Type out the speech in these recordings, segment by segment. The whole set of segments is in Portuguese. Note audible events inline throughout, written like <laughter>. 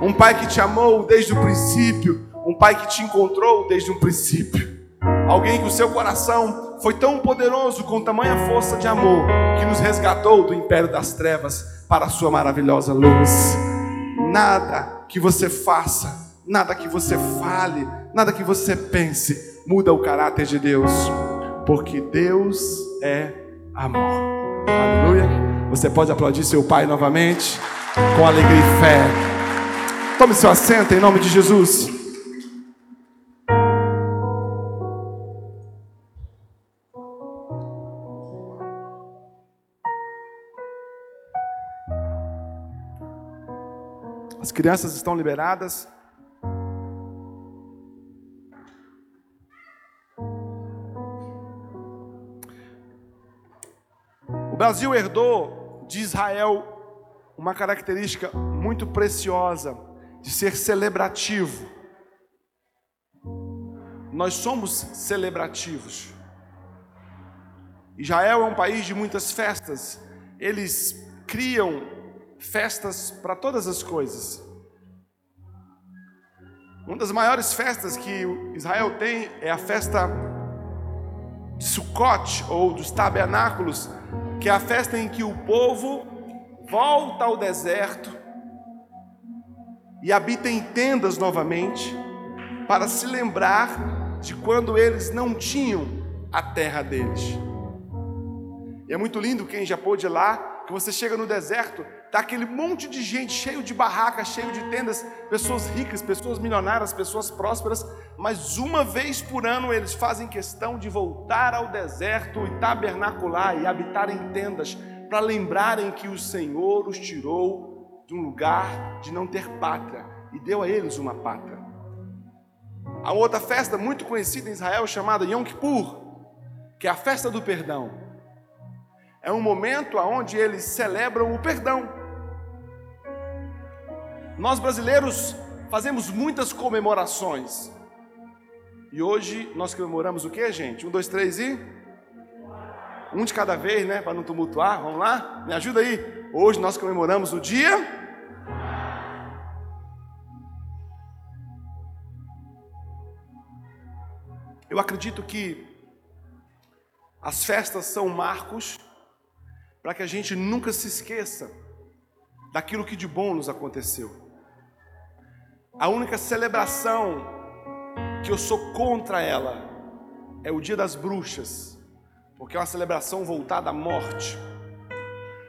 Um pai que te amou desde o princípio, um pai que te encontrou desde o princípio. Alguém que o seu coração foi tão poderoso com tamanha força de amor que nos resgatou do império das trevas para a sua maravilhosa luz. Nada que você faça, nada que você fale, nada que você pense muda o caráter de Deus, porque Deus é amor. Aleluia. Você pode aplaudir seu pai novamente com alegria e fé. Tome seu assento em nome de Jesus. As crianças estão liberadas. O Brasil herdou de Israel uma característica muito preciosa de ser celebrativo. Nós somos celebrativos. Israel é um país de muitas festas. Eles criam festas para todas as coisas. Uma das maiores festas que Israel tem é a festa de Sukkot ou dos tabernáculos, que é a festa em que o povo volta ao deserto e habita em tendas novamente, para se lembrar de quando eles não tinham a terra deles. E é muito lindo quem já pôde ir lá, que você chega no deserto, tá aquele monte de gente cheio de barracas, cheio de tendas, pessoas ricas, pessoas milionárias, pessoas prósperas, mas uma vez por ano eles fazem questão de voltar ao deserto e tabernacular e habitar em tendas, para lembrarem que o Senhor os tirou de um lugar de não ter pátria e deu a eles uma pátria. Há outra festa muito conhecida em Israel chamada Yom Kippur, que é a festa do perdão. É um momento onde eles celebram o perdão. Nós brasileiros fazemos muitas comemorações. E hoje nós comemoramos o que, gente? Um, dois, três e. Um de cada vez, né? Para não tumultuar. Vamos lá? Me ajuda aí. Hoje nós comemoramos o dia Eu acredito que as festas são marcos para que a gente nunca se esqueça daquilo que de bom nos aconteceu. A única celebração que eu sou contra ela é o Dia das Bruxas, porque é uma celebração voltada à morte.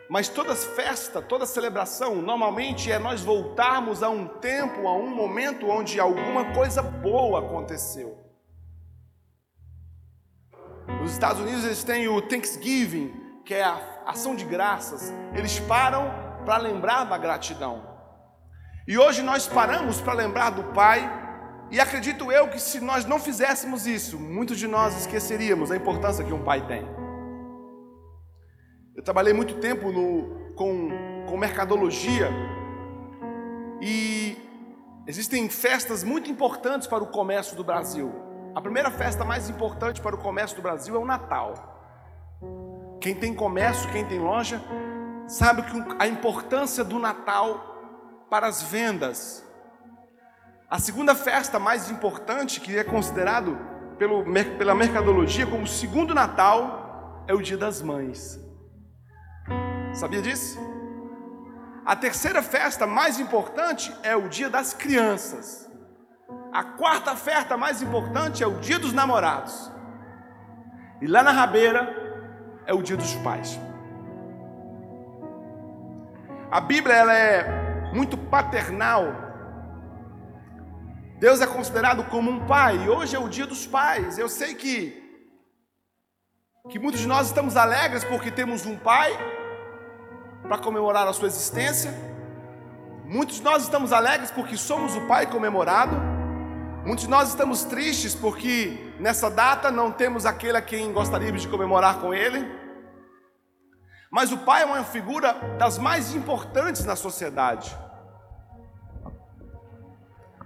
Mas toda festa, toda celebração, normalmente é nós voltarmos a um tempo, a um momento onde alguma coisa boa aconteceu. Nos Estados Unidos eles têm o Thanksgiving, que é a ação de graças. Eles param para lembrar da gratidão. E hoje nós paramos para lembrar do Pai. E acredito eu que se nós não fizéssemos isso, muitos de nós esqueceríamos a importância que um pai tem. Eu trabalhei muito tempo no, com, com mercadologia e existem festas muito importantes para o comércio do Brasil. A primeira festa mais importante para o comércio do Brasil é o Natal. Quem tem comércio, quem tem loja, sabe que a importância do Natal para as vendas. A segunda festa mais importante, que é considerado pelo, pela mercadologia como o segundo Natal, é o Dia das Mães. Sabia disso? A terceira festa mais importante é o Dia das Crianças. A quarta festa mais importante é o dia dos namorados. E lá na rabeira é o dia dos pais. A Bíblia ela é muito paternal. Deus é considerado como um pai. E hoje é o dia dos pais. Eu sei que que muitos de nós estamos alegres porque temos um pai para comemorar a sua existência. Muitos de nós estamos alegres porque somos o pai comemorado. Muitos de nós estamos tristes porque nessa data não temos aquele a quem gostaríamos de comemorar com ele. Mas o pai é uma figura das mais importantes na sociedade.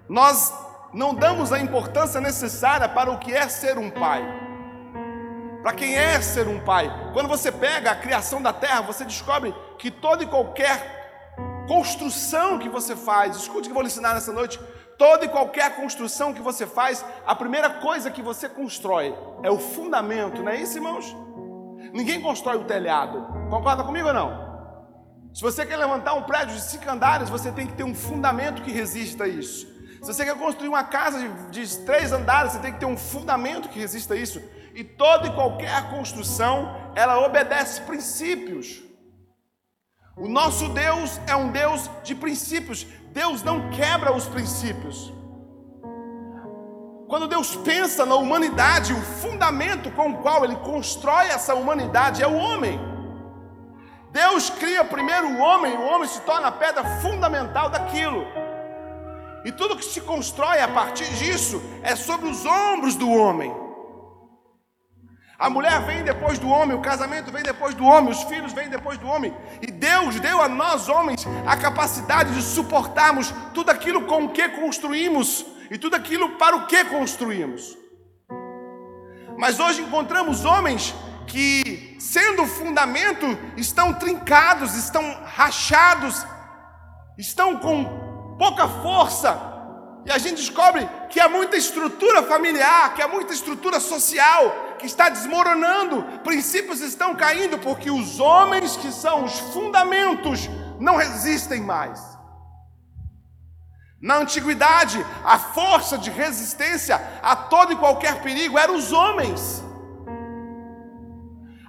Nós não damos a importância necessária para o que é ser um pai. Para quem é ser um pai. Quando você pega a criação da terra, você descobre que todo e qualquer construção que você faz, escute o que eu vou lhe ensinar nessa noite. Toda e qualquer construção que você faz, a primeira coisa que você constrói é o fundamento, não é isso, irmãos? Ninguém constrói o telhado. Concorda comigo ou não? Se você quer levantar um prédio de cinco andares, você tem que ter um fundamento que resista a isso. Se você quer construir uma casa de, de três andares, você tem que ter um fundamento que resista a isso. E toda e qualquer construção, ela obedece princípios. O nosso Deus é um Deus de princípios. Deus não quebra os princípios. Quando Deus pensa na humanidade, o fundamento com o qual Ele constrói essa humanidade é o homem. Deus cria primeiro o homem, o homem se torna a pedra fundamental daquilo. E tudo que se constrói a partir disso é sobre os ombros do homem. A mulher vem depois do homem, o casamento vem depois do homem, os filhos vêm depois do homem. E Deus deu a nós homens a capacidade de suportarmos tudo aquilo com o que construímos e tudo aquilo para o que construímos. Mas hoje encontramos homens que, sendo fundamento, estão trincados, estão rachados, estão com pouca força, e a gente descobre que há muita estrutura familiar, que há muita estrutura social que está desmoronando, princípios estão caindo, porque os homens que são os fundamentos não resistem mais. Na antiguidade, a força de resistência a todo e qualquer perigo eram os homens.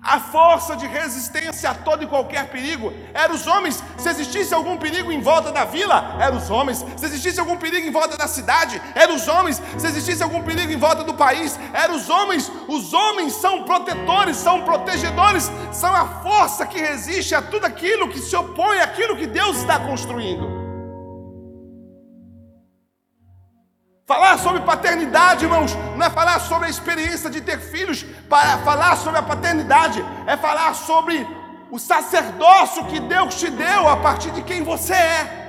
A força de resistência a todo e qualquer perigo eram os homens. Se existisse algum perigo em volta da vila, eram os homens. Se existisse algum perigo em volta da cidade, eram os homens. Se existisse algum perigo em volta do país, eram os homens. Os homens são protetores, são protegedores, são a força que resiste a tudo aquilo que se opõe àquilo que Deus está construindo. Falar sobre paternidade, irmãos, não é falar sobre a experiência de ter filhos, para falar sobre a paternidade é falar sobre o sacerdócio que Deus te deu a partir de quem você é.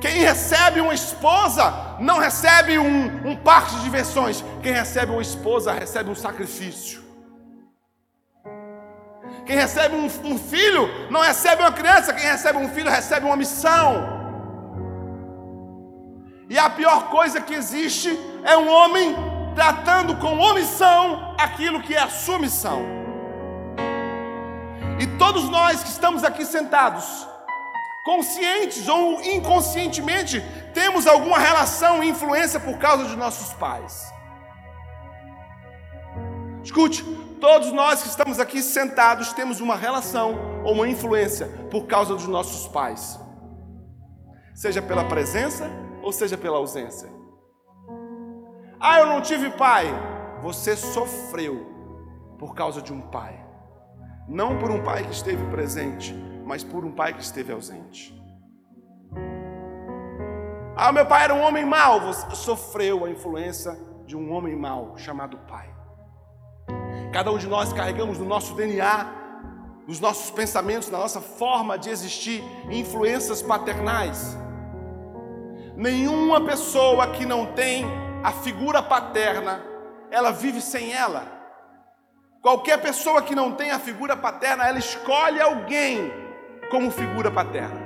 Quem recebe uma esposa não recebe um, um parque de diversões. Quem recebe uma esposa recebe um sacrifício. Quem recebe um, um filho não recebe uma criança. Quem recebe um filho recebe uma missão. E a pior coisa que existe é um homem tratando com omissão aquilo que é a sua missão. E todos nós que estamos aqui sentados, conscientes ou inconscientemente, temos alguma relação e influência por causa de nossos pais. Escute, todos nós que estamos aqui sentados temos uma relação ou uma influência por causa dos nossos pais, seja pela presença ou seja pela ausência. Ah, eu não tive pai. Você sofreu por causa de um pai. Não por um pai que esteve presente, mas por um pai que esteve ausente. Ah, meu pai era um homem mau. Você sofreu a influência de um homem mau chamado pai. Cada um de nós carregamos no nosso DNA, nos nossos pensamentos, na nossa forma de existir, influências paternais. Nenhuma pessoa que não tem a figura paterna, ela vive sem ela. Qualquer pessoa que não tem a figura paterna, ela escolhe alguém como figura paterna.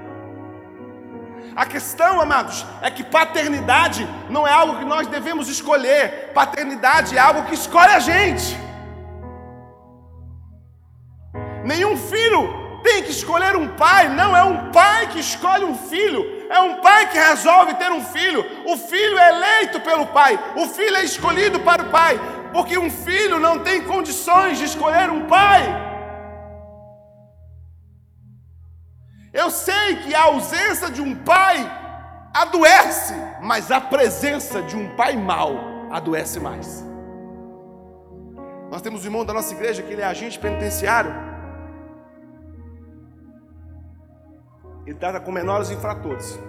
A questão, amados, é que paternidade não é algo que nós devemos escolher, paternidade é algo que escolhe a gente. Nenhum filho tem que escolher um pai, não é um pai que escolhe um filho, é um pai que resolve ter um filho. O filho é eleito pelo pai. O filho é escolhido para o pai. Porque um filho não tem condições de escolher um pai. Eu sei que a ausência de um pai adoece, mas a presença de um pai mau adoece mais. Nós temos um irmão da nossa igreja que ele é agente penitenciário. Ele trata com menores infratores.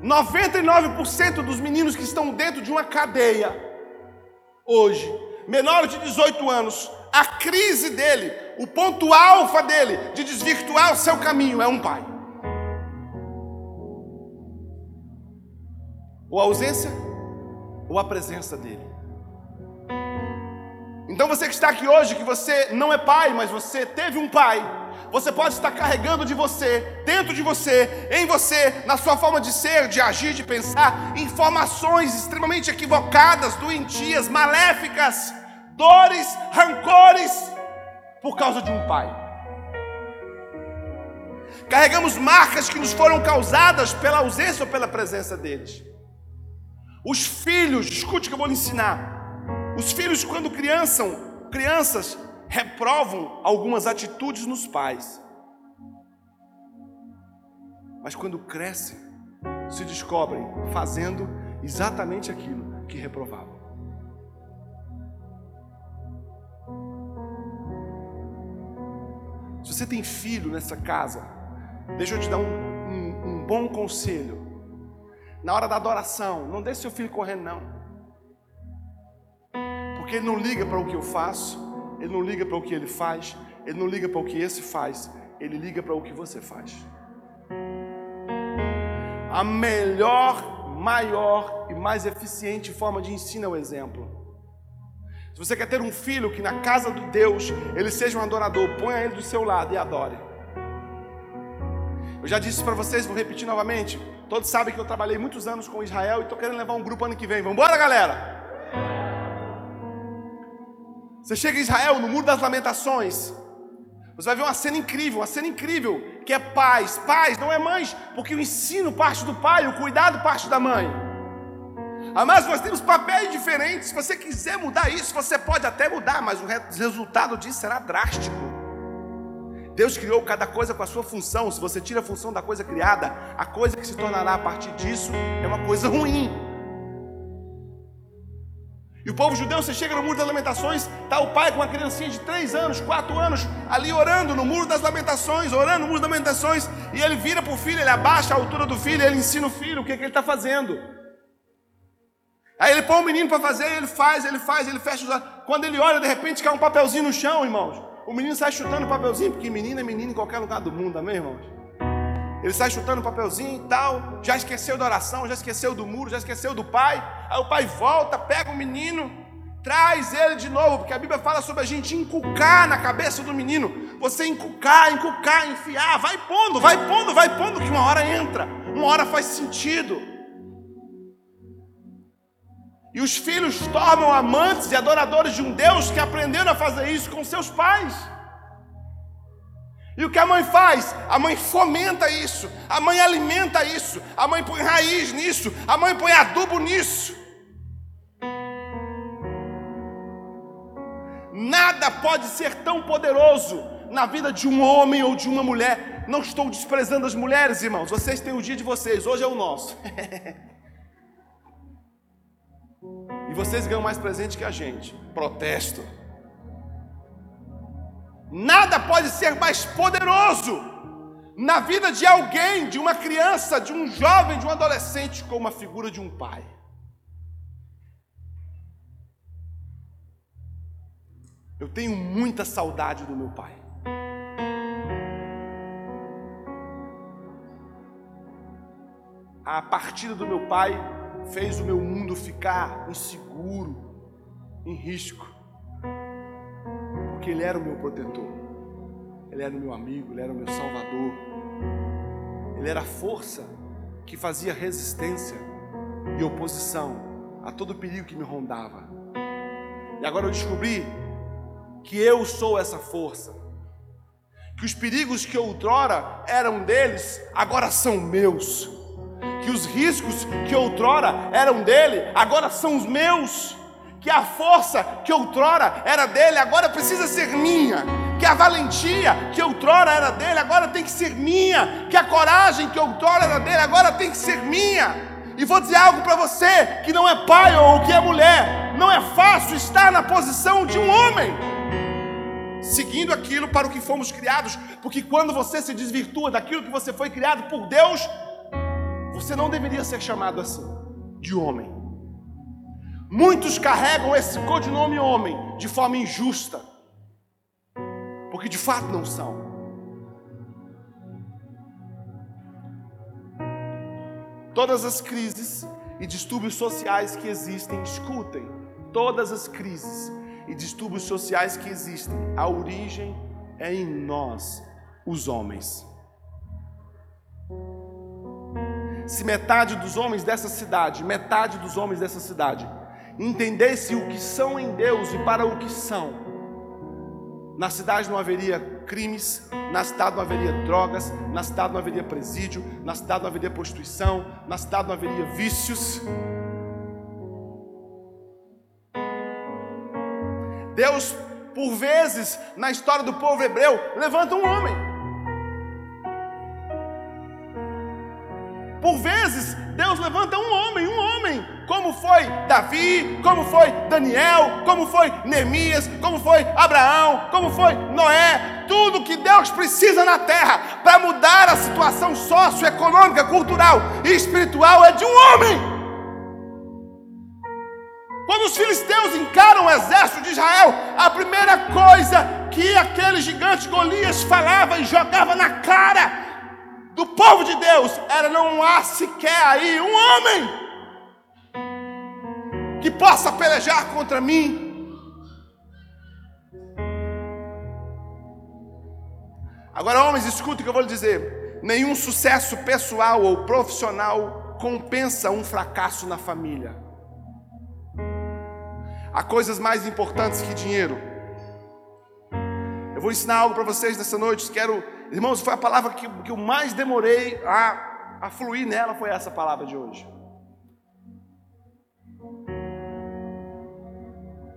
99% dos meninos que estão dentro de uma cadeia hoje, menores de 18 anos, a crise dele, o ponto alfa dele de desvirtuar o seu caminho é um pai. Ou a ausência, ou a presença dele. Então você que está aqui hoje, que você não é pai, mas você teve um pai, você pode estar carregando de você, dentro de você, em você, na sua forma de ser, de agir, de pensar, informações extremamente equivocadas, doentias, maléficas, dores, rancores, por causa de um pai. Carregamos marcas que nos foram causadas pela ausência ou pela presença deles. Os filhos, escute que eu vou lhe ensinar. Os filhos, quando crianças, reprovam algumas atitudes nos pais. Mas quando crescem, se descobrem fazendo exatamente aquilo que reprovavam. Se você tem filho nessa casa, deixa eu te dar um, um, um bom conselho. Na hora da adoração, não deixe seu filho correndo, não. Porque ele não liga para o que eu faço, ele não liga para o que ele faz, ele não liga para o que esse faz, ele liga para o que você faz. A melhor, maior e mais eficiente forma de ensino é o exemplo. Se você quer ter um filho que na casa de Deus ele seja um adorador, ponha ele do seu lado e adore. Eu já disse para vocês, vou repetir novamente. Todos sabem que eu trabalhei muitos anos com Israel e estou querendo levar um grupo ano que vem. Vamos embora, galera? Você chega em Israel, no Muro das Lamentações, você vai ver uma cena incrível, uma cena incrível, que é pais. Pais, não é mães, porque o ensino parte do pai, o cuidado parte da mãe. Mas nós temos papéis diferentes. Se você quiser mudar isso, você pode até mudar, mas o resultado disso será drástico. Deus criou cada coisa com a sua função. Se você tira a função da coisa criada, a coisa que se tornará a partir disso é uma coisa ruim. E o povo judeu, você chega no muro das lamentações, está o pai com uma criancinha de três anos, quatro anos, ali orando no muro das lamentações, orando no muro das lamentações, e ele vira para o filho, ele abaixa a altura do filho, ele ensina o filho o que, que ele está fazendo. Aí ele põe o menino para fazer, ele faz, ele faz, ele fecha os olhos. Quando ele olha, de repente cai um papelzinho no chão, irmãos. O menino sai chutando o papelzinho, porque menino é menino em qualquer lugar do mundo, amém, irmãos? Ele sai chutando um papelzinho e tal, já esqueceu da oração, já esqueceu do muro, já esqueceu do pai. Aí o pai volta, pega o menino, traz ele de novo, porque a Bíblia fala sobre a gente encucar na cabeça do menino. Você encucar, encucar, enfiar, vai pondo, vai pondo, vai pondo, que uma hora entra, uma hora faz sentido. E os filhos tornam amantes e adoradores de um Deus que aprenderam a fazer isso com seus pais. E o que a mãe faz? A mãe fomenta isso, a mãe alimenta isso, a mãe põe raiz nisso, a mãe põe adubo nisso. Nada pode ser tão poderoso na vida de um homem ou de uma mulher. Não estou desprezando as mulheres, irmãos. Vocês têm o dia de vocês, hoje é o nosso. <laughs> e vocês ganham mais presente que a gente. Protesto. Nada pode ser mais poderoso na vida de alguém, de uma criança, de um jovem, de um adolescente, como a figura de um pai. Eu tenho muita saudade do meu pai. A partida do meu pai fez o meu mundo ficar inseguro, em risco porque Ele era o meu protetor, Ele era o meu amigo, Ele era o meu salvador, Ele era a força que fazia resistência e oposição a todo perigo que me rondava. E agora eu descobri que eu sou essa força, que os perigos que outrora eram deles, agora são meus, que os riscos que outrora eram dele, agora são os meus que a força que outrora era dele agora precisa ser minha, que a valentia que outrora era dele agora tem que ser minha, que a coragem que outrora era dele agora tem que ser minha. E vou dizer algo para você que não é pai ou que é mulher, não é fácil estar na posição de um homem. Seguindo aquilo para o que fomos criados, porque quando você se desvirtua daquilo que você foi criado por Deus, você não deveria ser chamado assim, de homem. Muitos carregam esse codinome homem de forma injusta, porque de fato não são. Todas as crises e distúrbios sociais que existem, escutem, todas as crises e distúrbios sociais que existem, a origem é em nós, os homens. Se metade dos homens dessa cidade, metade dos homens dessa cidade, entendesse o que são em Deus e para o que são, na cidade não haveria crimes, na cidade não haveria drogas, na cidade não haveria presídio, na cidade não haveria prostituição, na cidade não haveria vícios. Deus, por vezes, na história do povo hebreu, levanta um homem. Por vezes, Deus levanta um homem, um homem, como foi Davi, como foi Daniel, como foi Neemias, como foi Abraão, como foi Noé, tudo que Deus precisa na terra para mudar a situação socioeconômica, cultural e espiritual é de um homem. Quando os filisteus encaram o exército de Israel, a primeira coisa que aquele gigante Golias falava e jogava na cara do povo de Deus era: não há sequer aí um homem que possa pelejar contra mim. Agora, homens, escutem o que eu vou lhe dizer: nenhum sucesso pessoal ou profissional compensa um fracasso na família. Há coisas mais importantes que dinheiro. Eu vou ensinar algo para vocês nessa noite. Quero, irmãos, foi a palavra que, que eu mais demorei a, a fluir nela, foi essa palavra de hoje.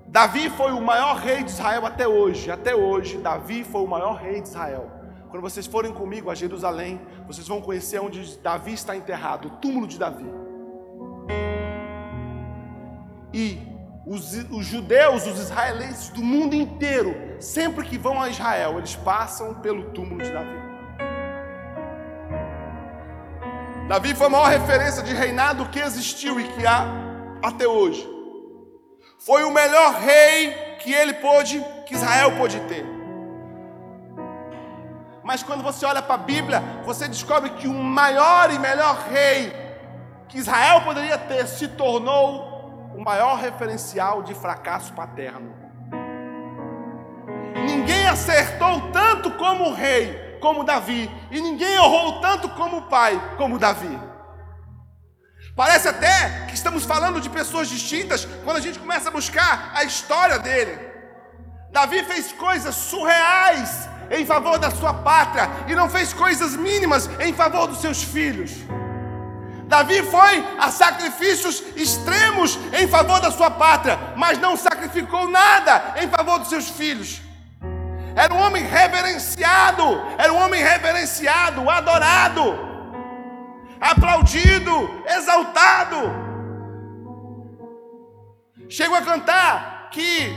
Davi foi o maior rei de Israel até hoje. Até hoje, Davi foi o maior rei de Israel. Quando vocês forem comigo a Jerusalém, vocês vão conhecer onde Davi está enterrado, o túmulo de Davi. E os, os judeus, os israelenses do mundo inteiro, sempre que vão a Israel, eles passam pelo túmulo de Davi. Davi foi a maior referência de reinado que existiu e que há até hoje. Foi o melhor rei que ele pôde, que Israel pôde ter. Mas quando você olha para a Bíblia, você descobre que o maior e melhor rei que Israel poderia ter se tornou o maior referencial de fracasso paterno. Ninguém acertou tanto como o rei, como Davi, e ninguém errou tanto como o pai, como Davi. Parece até que estamos falando de pessoas distintas quando a gente começa a buscar a história dele. Davi fez coisas surreais em favor da sua pátria e não fez coisas mínimas em favor dos seus filhos. Davi foi a sacrifícios extremos em favor da sua pátria, mas não sacrificou nada em favor dos seus filhos. Era um homem reverenciado, era um homem reverenciado, adorado, aplaudido, exaltado. Chegou a cantar que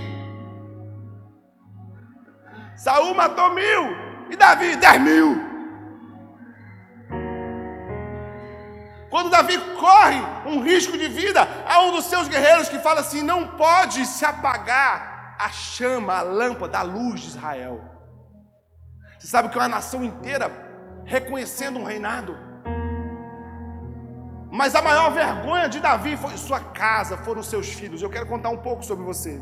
Saul matou mil e Davi dez mil. Quando Davi corre um risco de vida, há um dos seus guerreiros que fala assim: não pode se apagar a chama, a lâmpada, a luz de Israel. Você sabe que é uma nação inteira reconhecendo um reinado. Mas a maior vergonha de Davi foi sua casa, foram seus filhos. Eu quero contar um pouco sobre você.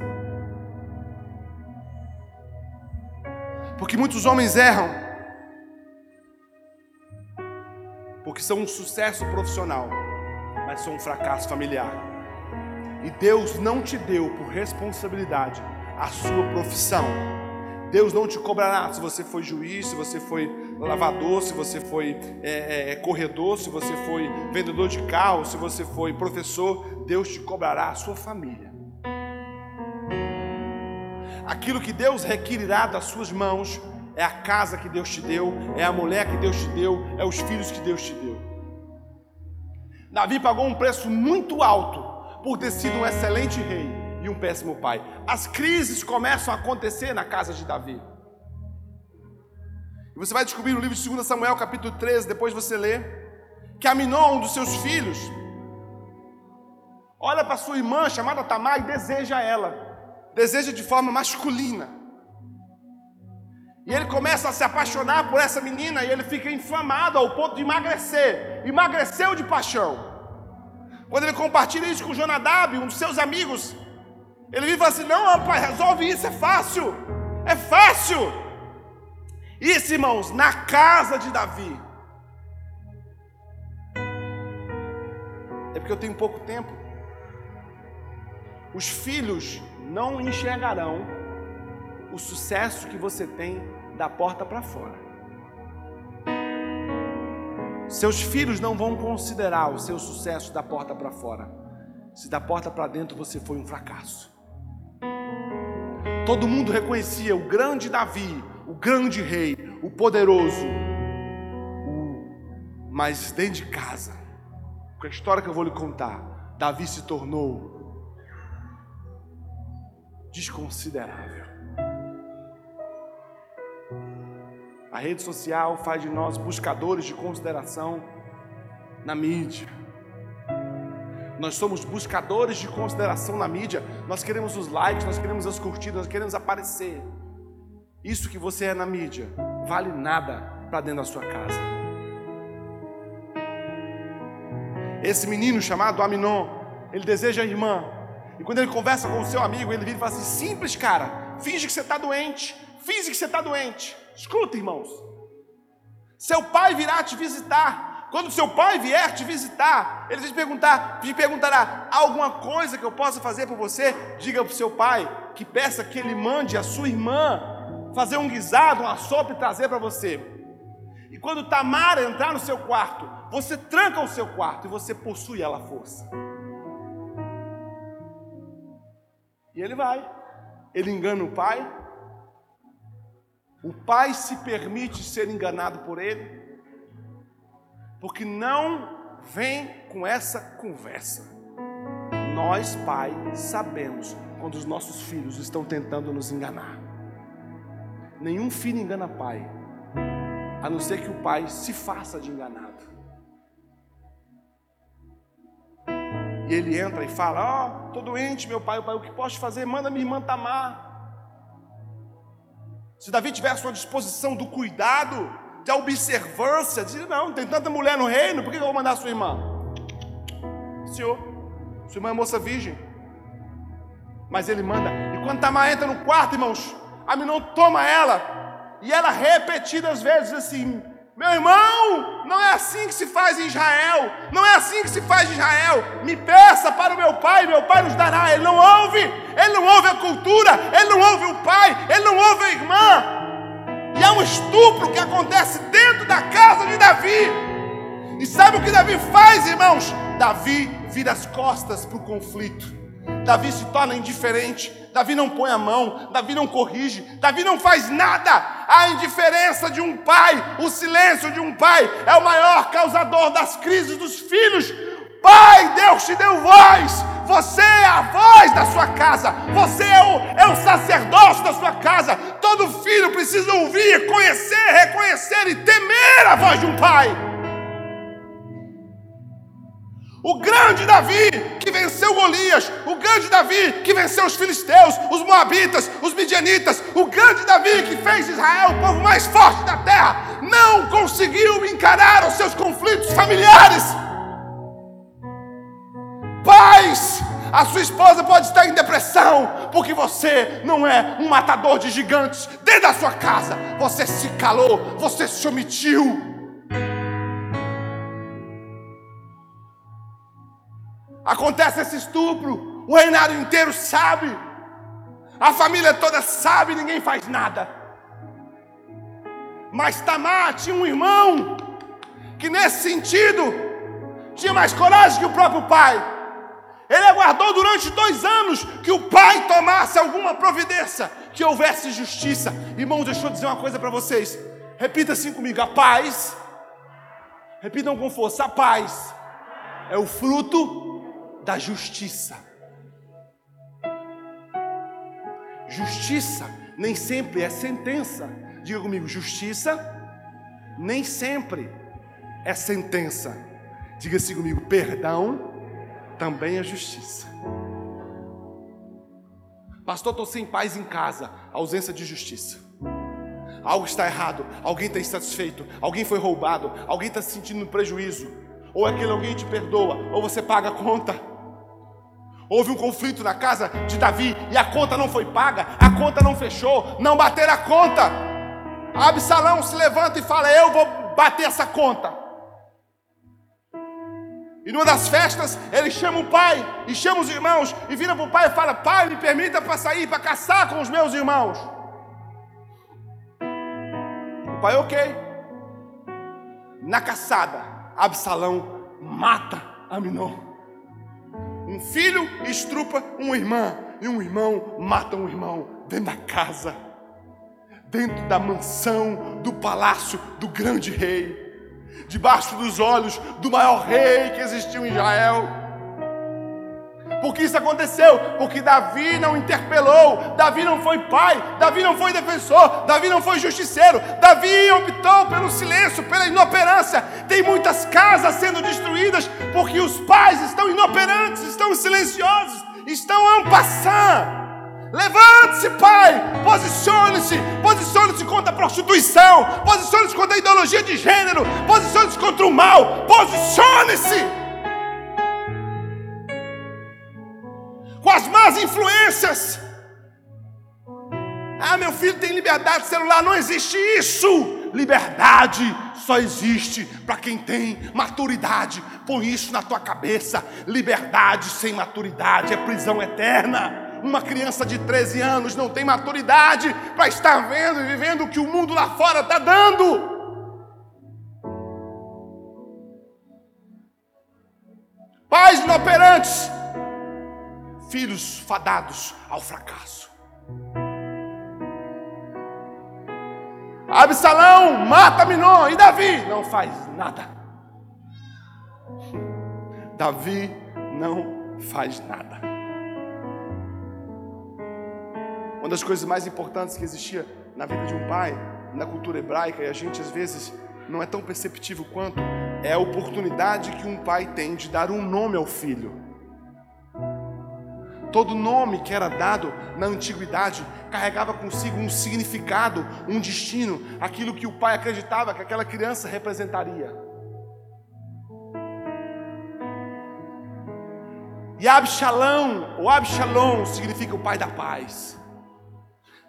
Porque muitos homens erram porque são um sucesso profissional, mas são um fracasso familiar. E Deus não te deu por responsabilidade a sua profissão. Deus não te cobrará se você foi juiz, se você foi lavador, se você foi é, é, corredor, se você foi vendedor de carro, se você foi professor. Deus te cobrará a sua família. Aquilo que Deus requerirá das suas mãos é a casa que Deus te deu, é a mulher que Deus te deu, é os filhos que Deus te deu. Davi pagou um preço muito alto por ter sido um excelente rei e um péssimo pai. As crises começam a acontecer na casa de Davi. E você vai descobrir no livro de 2 Samuel, capítulo 13, depois você lê, que Aminon, um dos seus filhos, olha para sua irmã chamada Tamar e deseja ela. Deseja de forma masculina. E ele começa a se apaixonar por essa menina e ele fica inflamado ao ponto de emagrecer. Emagreceu de paixão. Quando ele compartilha isso com Jonadab, um dos seus amigos, Ele vive assim: não, rapaz, resolve isso, é fácil. É fácil. Isso, irmãos, na casa de Davi. É porque eu tenho pouco tempo. Os filhos não enxergarão o sucesso que você tem da porta para fora. Seus filhos não vão considerar o seu sucesso da porta para fora, se da porta para dentro você foi um fracasso. Todo mundo reconhecia o grande Davi, o grande rei, o poderoso, o... mas dentro de casa, com a história que eu vou lhe contar, Davi se tornou desconsiderável. A rede social faz de nós buscadores de consideração na mídia. Nós somos buscadores de consideração na mídia. Nós queremos os likes, nós queremos as curtidas, nós queremos aparecer. Isso que você é na mídia vale nada para dentro da sua casa. Esse menino chamado Aminon, ele deseja a irmã. E quando ele conversa com o seu amigo, ele vira e fala assim: simples, cara, finge que você está doente, finge que você está doente. Escuta, irmãos. Seu pai virá te visitar. Quando seu pai vier te visitar, ele te perguntar, te perguntará alguma coisa que eu possa fazer por você. Diga para o seu pai que peça que ele mande a sua irmã fazer um guisado, uma sopa e trazer para você. E quando Tamara entrar no seu quarto, você tranca o seu quarto e você possui ela força. E ele vai. Ele engana o pai, o pai se permite ser enganado por ele, porque não vem com essa conversa. Nós, pai, sabemos quando os nossos filhos estão tentando nos enganar. Nenhum filho engana pai, a não ser que o pai se faça de enganado. E ele entra e fala: Ó, oh, estou doente, meu pai, o pai, o que posso fazer? Manda minha irmã Tamar. Se Davi tivesse uma disposição do cuidado, de observância, dizer, não, tem tanta mulher no reino, por que eu vou mandar sua irmã? Senhor, sua irmã é moça virgem. Mas ele manda, e quando Tamar entra no quarto, irmãos, Aminon toma ela, e ela repetidas vezes assim: meu irmão, não é assim que se faz em Israel. Não é assim que se faz em Israel. Me peça para o meu pai, meu pai nos dará. Ele não ouve, ele não ouve a cultura, ele não ouve o pai, ele não ouve a irmã. E há um estupro que acontece dentro da casa de Davi. E sabe o que Davi faz, irmãos? Davi vira as costas para o conflito. Davi se torna indiferente, Davi não põe a mão, Davi não corrige, Davi não faz nada. A indiferença de um pai, o silêncio de um pai é o maior causador das crises dos filhos. Pai, Deus te deu voz, você é a voz da sua casa, você é o, é o sacerdócio da sua casa. Todo filho precisa ouvir, conhecer, reconhecer e temer a voz de um pai. O grande Davi que venceu Golias, o grande Davi que venceu os filisteus, os moabitas, os midianitas, o grande Davi que fez Israel o povo mais forte da terra, não conseguiu encarar os seus conflitos familiares. Pais, a sua esposa pode estar em depressão, porque você não é um matador de gigantes dentro da sua casa. Você se calou, você se omitiu. Acontece esse estupro, o reinado inteiro sabe, a família toda sabe, ninguém faz nada. Mas Tamar tinha um irmão que, nesse sentido, tinha mais coragem que o próprio pai. Ele aguardou durante dois anos que o pai tomasse alguma providência, que houvesse justiça. Irmão, deixa eu dizer uma coisa para vocês. Repita assim comigo: a paz, repitam com força: a paz é o fruto da justiça. Justiça nem sempre é sentença. Diga comigo, justiça nem sempre é sentença. Diga assim comigo, perdão também é justiça. Pastor, estou sem paz em casa, ausência de justiça. Algo está errado, alguém está insatisfeito, alguém foi roubado, alguém está se sentindo prejuízo, ou aquele alguém te perdoa, ou você paga a conta. Houve um conflito na casa de Davi e a conta não foi paga, a conta não fechou, não bateram a conta. Absalão se levanta e fala: Eu vou bater essa conta. E numa das festas, ele chama o pai e chama os irmãos e vira para o pai e fala: Pai, me permita para sair, para caçar com os meus irmãos. O pai, ok. Na caçada, Absalão mata Aminon. Um filho estrupa uma irmã, e um irmão mata um irmão dentro da casa, dentro da mansão, do palácio do grande rei, debaixo dos olhos do maior rei que existiu em Israel. Por que isso aconteceu? Porque Davi não interpelou, Davi não foi pai, Davi não foi defensor, Davi não foi justiceiro, Davi optou pelo silêncio, pela inoperância. Tem muitas casas sendo destruídas porque os pais estão inoperantes, estão silenciosos, estão ampassando. Levante-se, pai, posicione-se, posicione-se contra a prostituição, posicione-se contra a ideologia de gênero, posicione-se contra o mal, posicione-se. Com as más influências. Ah, meu filho tem liberdade de celular. Não existe isso. Liberdade só existe para quem tem maturidade. Põe isso na tua cabeça. Liberdade sem maturidade é prisão eterna. Uma criança de 13 anos não tem maturidade para estar vendo e vivendo o que o mundo lá fora está dando. Pais inoperantes filhos fadados ao fracasso. Absalão mata Minon e Davi não faz nada. Davi não faz nada. Uma das coisas mais importantes que existia na vida de um pai, na cultura hebraica, e a gente às vezes não é tão perceptível quanto, é a oportunidade que um pai tem de dar um nome ao filho. Todo nome que era dado na antiguidade carregava consigo um significado, um destino, aquilo que o pai acreditava que aquela criança representaria. E Absalão, ou Absalom, significa o pai da paz.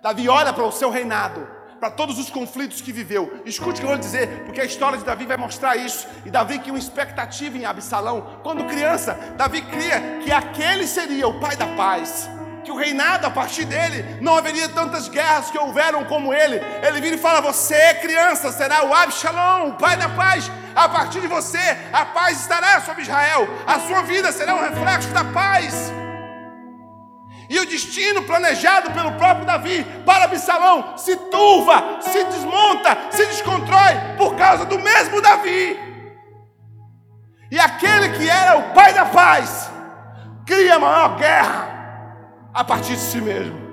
Davi olha para o seu reinado para todos os conflitos que viveu. Escute o que eu vou dizer, porque a história de Davi vai mostrar isso. E Davi tinha uma expectativa em Absalão. Quando criança, Davi cria que aquele seria o pai da paz. Que o reinado a partir dele não haveria tantas guerras que houveram como ele. Ele vira e fala: Você, criança, será o Absalão, o pai da paz. A partir de você, a paz estará sobre Israel. A sua vida será um reflexo da paz. E o destino planejado pelo próprio Davi para Absalão se turva, se desmonta, se descontrói por causa do mesmo Davi. E aquele que era o pai da paz cria a maior guerra a partir de si mesmo.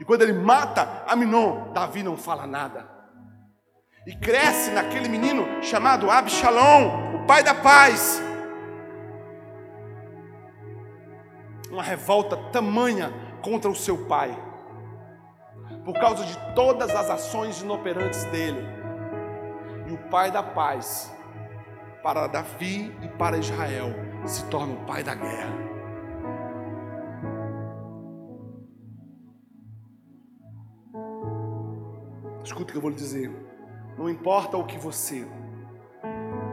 E quando ele mata Aminon, Davi não fala nada. E cresce naquele menino chamado Absalom, o pai da paz. Uma revolta tamanha contra o seu pai, por causa de todas as ações inoperantes dele. E o pai da paz, para Davi e para Israel, se torna o pai da guerra. Escuta o que eu vou lhe dizer. Não importa o que você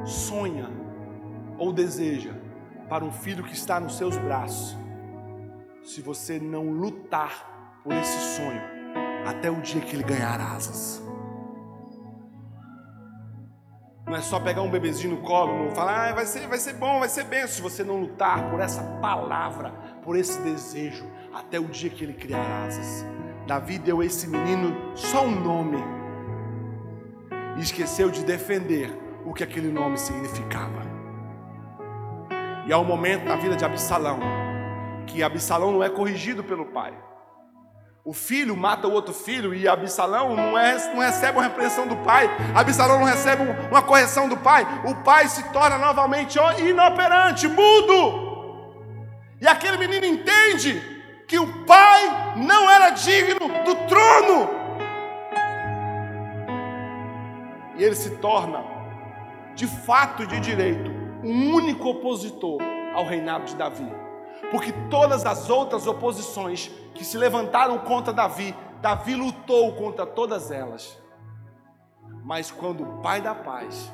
sonha ou deseja para um filho que está nos seus braços, se você não lutar por esse sonho até o dia que ele ganhar asas. Não é só pegar um bebezinho no colo, e falar, ah, vai ser, vai ser bom, vai ser bem. Se você não lutar por essa palavra, por esse desejo, até o dia que ele criar asas. Davi deu a esse menino só um nome e esqueceu de defender o que aquele nome significava. E há um momento na vida de Absalão que Absalão não é corrigido pelo pai. O filho mata o outro filho e Absalão não, é, não recebe uma repreensão do pai. Absalão não recebe uma correção do pai. O pai se torna novamente inoperante, mudo. E aquele menino entende que o pai não era digno do trono. E ele se torna, de fato e de direito, o único opositor ao reinado de Davi. Porque todas as outras oposições que se levantaram contra Davi, Davi lutou contra todas elas. Mas quando o Pai da paz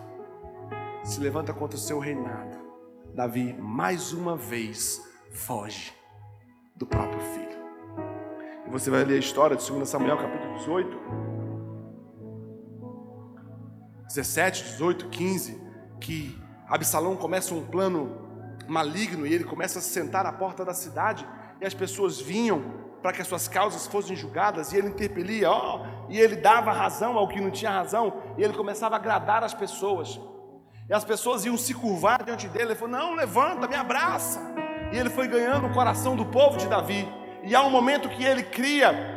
se levanta contra o seu reinado, Davi mais uma vez foge do próprio filho. E você vai ler a história de 2 Samuel capítulo 18, 17, 18, 15, que Absalão começa um plano maligno e ele começa a se sentar à porta da cidade e as pessoas vinham para que as suas causas fossem julgadas e ele interpelia, ó, e ele dava razão ao que não tinha razão e ele começava a agradar as pessoas. E as pessoas iam se curvar diante dele. Ele falou: Não, levanta, me abraça. E ele foi ganhando o coração do povo de Davi. E há um momento que ele cria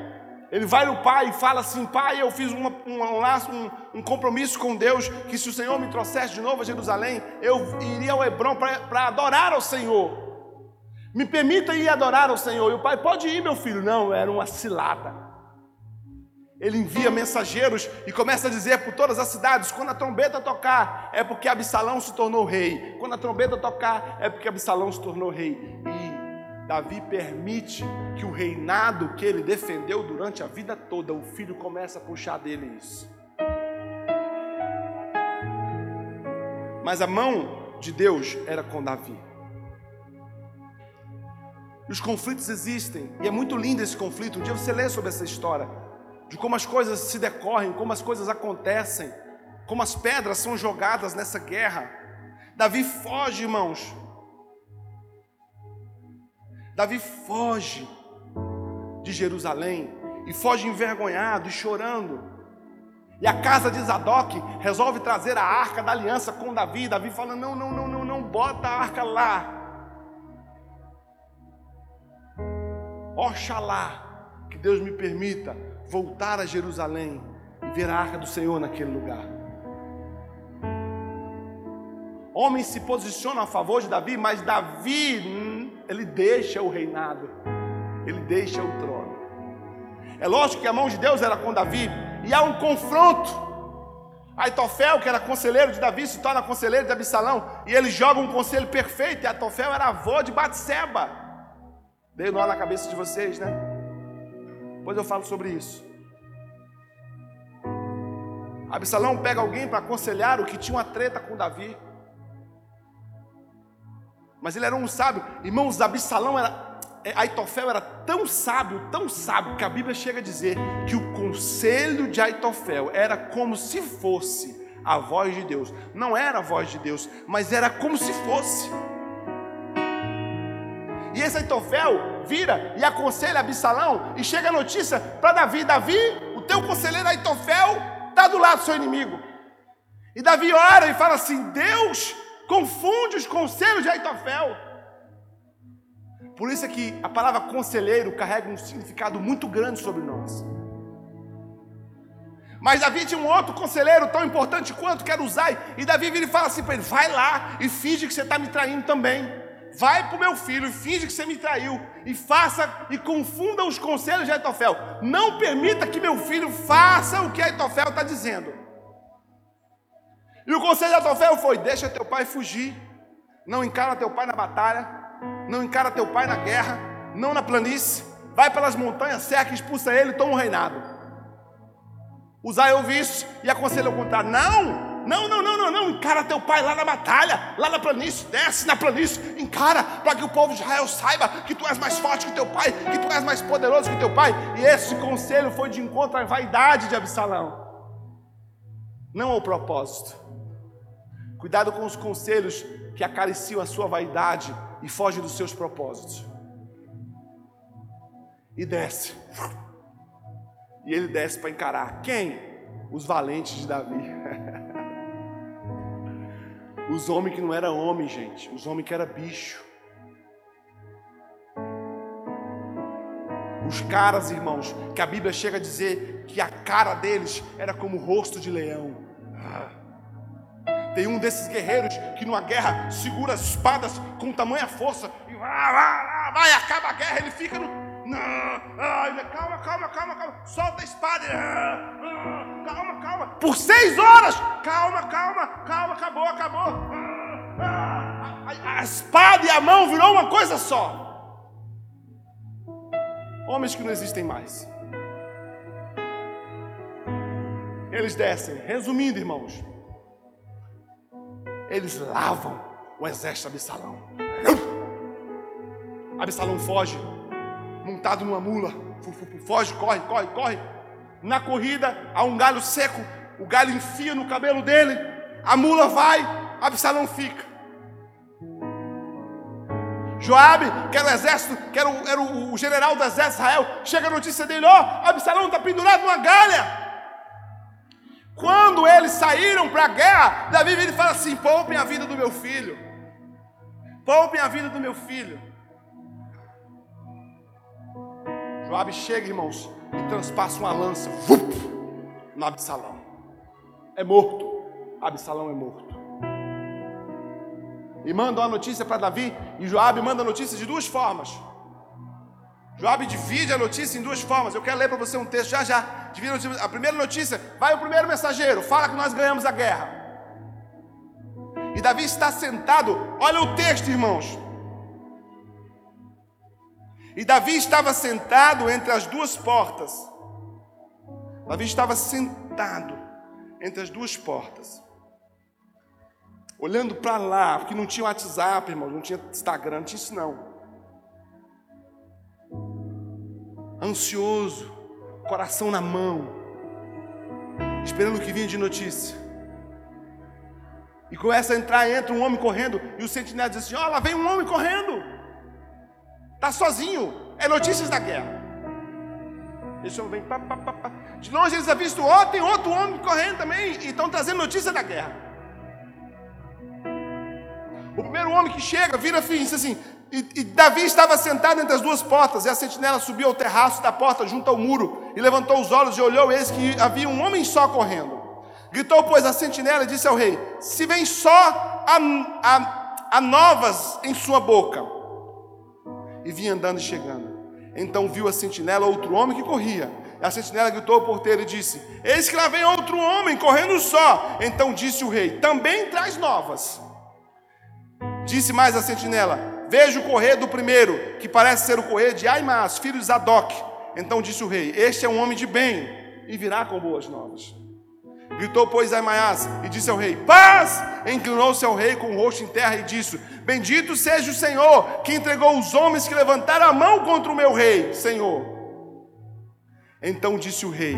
ele vai no pai e fala assim: Pai, eu fiz uma, um, um, compromisso com Deus que se o Senhor me trouxesse de novo a Jerusalém, eu iria ao Hebron para adorar ao Senhor. Me permita ir adorar ao Senhor. E o pai, pode ir, meu filho. Não, era uma cilada. Ele envia mensageiros e começa a dizer por todas as cidades: quando a trombeta tocar, é porque Absalão se tornou rei. Quando a trombeta tocar, é porque Absalão se tornou rei. Davi permite que o reinado que ele defendeu durante a vida toda, o filho começa a puxar dele isso. Mas a mão de Deus era com Davi. Os conflitos existem, e é muito lindo esse conflito. Um dia você lê sobre essa história, de como as coisas se decorrem, como as coisas acontecem, como as pedras são jogadas nessa guerra. Davi foge, irmãos, Davi foge de Jerusalém e foge envergonhado e chorando. E a casa de Zadok resolve trazer a arca da aliança com Davi. Davi fala: Não, não, não, não, não, bota a arca lá. Oxalá que Deus me permita voltar a Jerusalém e ver a arca do Senhor naquele lugar. Homens se posicionam a favor de Davi, mas Davi ele deixa o reinado, ele deixa o trono. É lógico que a mão de Deus era com Davi, e há um confronto. Aitofel, que era conselheiro de Davi, se torna conselheiro de Absalão, e ele joga um conselho perfeito, e Aitofel era avô de Batseba. Dei nó na cabeça de vocês, né? Depois eu falo sobre isso. Absalão pega alguém para aconselhar o que tinha uma treta com Davi. Mas ele era um sábio. Irmãos, Absalão era. É, Aitofel era tão sábio, tão sábio, que a Bíblia chega a dizer que o conselho de Aitofel era como se fosse a voz de Deus. Não era a voz de Deus, mas era como se fosse. E esse Aitofel vira e aconselha Absalão e chega a notícia para Davi: Davi, o teu conselheiro Aitofel está do lado do seu inimigo. E Davi ora e fala assim: Deus confunde os conselhos de Aitofel. Por isso é que a palavra conselheiro carrega um significado muito grande sobre nós. Mas Davi tinha um outro conselheiro tão importante quanto que era Uzai. E Davi vira e fala assim para ele: vai lá e finge que você está me traindo também. Vai para o meu filho e finge que você me traiu. E faça e confunda os conselhos de Aitofel. Não permita que meu filho faça o que Aitofel está dizendo. E o conselho de Atofel foi: deixa teu pai fugir, não encara teu pai na batalha, não encara teu pai na guerra, não na planície, vai pelas montanhas, cerca, expulsa ele toma o reinado. Usar ouve isso e aconselha o contrário: não, não, não, não, não, não, encara teu pai lá na batalha, lá na planície, desce na planície, encara, para que o povo de Israel saiba que tu és mais forte que teu pai, que tu és mais poderoso que teu pai. E esse conselho foi de encontro à vaidade de Absalão, não ao propósito. Cuidado com os conselhos que acariciam a sua vaidade e fogem dos seus propósitos. E desce. E ele desce para encarar quem? Os valentes de Davi. <laughs> Os homens que não era homem, gente. Os homens que era bicho. Os caras, irmãos, que a Bíblia chega a dizer que a cara deles era como o rosto de leão. Ah. Tem um desses guerreiros que numa guerra segura as espadas com tamanha força e vai, vai, vai, acaba a guerra, ele fica no. Calma, calma, calma, calma, solta a espada, calma, calma, por seis horas, calma, calma, calma, acabou, acabou. A espada e a mão virou uma coisa só. Homens que não existem mais. Eles descem. Resumindo, irmãos, eles lavam o exército de Absalão. Absalão foge, montado numa mula. Foge, corre, corre, corre. Na corrida, há um galho seco. O galho enfia no cabelo dele. A mula vai, Absalão fica. Joabe, que era o exército, que era o, era o general do exército de Israel, chega a notícia dele: ó, oh, Absalão está pendurado numa galha. Quando eles saíram para a guerra, Davi vira e fala assim: poupem a vida do meu filho. Poupem a vida do meu filho. Joabe chega, irmãos, e transpassa uma lança vup, no Absalão. É morto. Absalão é morto. E manda uma notícia para Davi, e Joabe manda a notícia de duas formas. Joabe divide a notícia em duas formas. Eu quero ler para você um texto já já. Divide a, notícia. a primeira notícia, vai o primeiro mensageiro, fala que nós ganhamos a guerra. E Davi está sentado, olha o texto, irmãos. E Davi estava sentado entre as duas portas. Davi estava sentado entre as duas portas. Olhando para lá, porque não tinha WhatsApp, irmão, não tinha Instagram, não tinha isso não. Ansioso, coração na mão, esperando o que vinha de notícia. E começa a entrar, entra um homem correndo, e o sentinela diz assim: Ó, lá vem um homem correndo, está sozinho, é notícias da guerra. Esse homem vem, pá, pá, pá, de longe eles avistam, ó, tem outro homem correndo também, e estão trazendo notícia da guerra. Primeiro homem que chega vira e diz assim: e, e, Davi estava sentado entre as duas portas, e a sentinela subiu ao terraço da porta junto ao muro, e levantou os olhos e olhou, eis que havia um homem só correndo. Gritou, pois, a sentinela e disse ao rei: Se vem só a, a, a novas em sua boca. E vinha andando e chegando. Então viu a sentinela outro homem que corria. E a sentinela gritou ao porteiro e disse: Eis que lá vem outro homem correndo só. Então disse o rei: Também traz novas. Disse mais a sentinela: Veja o correr do primeiro, que parece ser o correr de Aimas, filho de Zadok. Então disse o rei: Este é um homem de bem e virá com boas novas. Gritou, pois, Aimaas e disse ao rei: Paz! Inclinou-se ao rei com o rosto em terra e disse: Bendito seja o Senhor, que entregou os homens que levantaram a mão contra o meu rei, Senhor. Então disse o rei: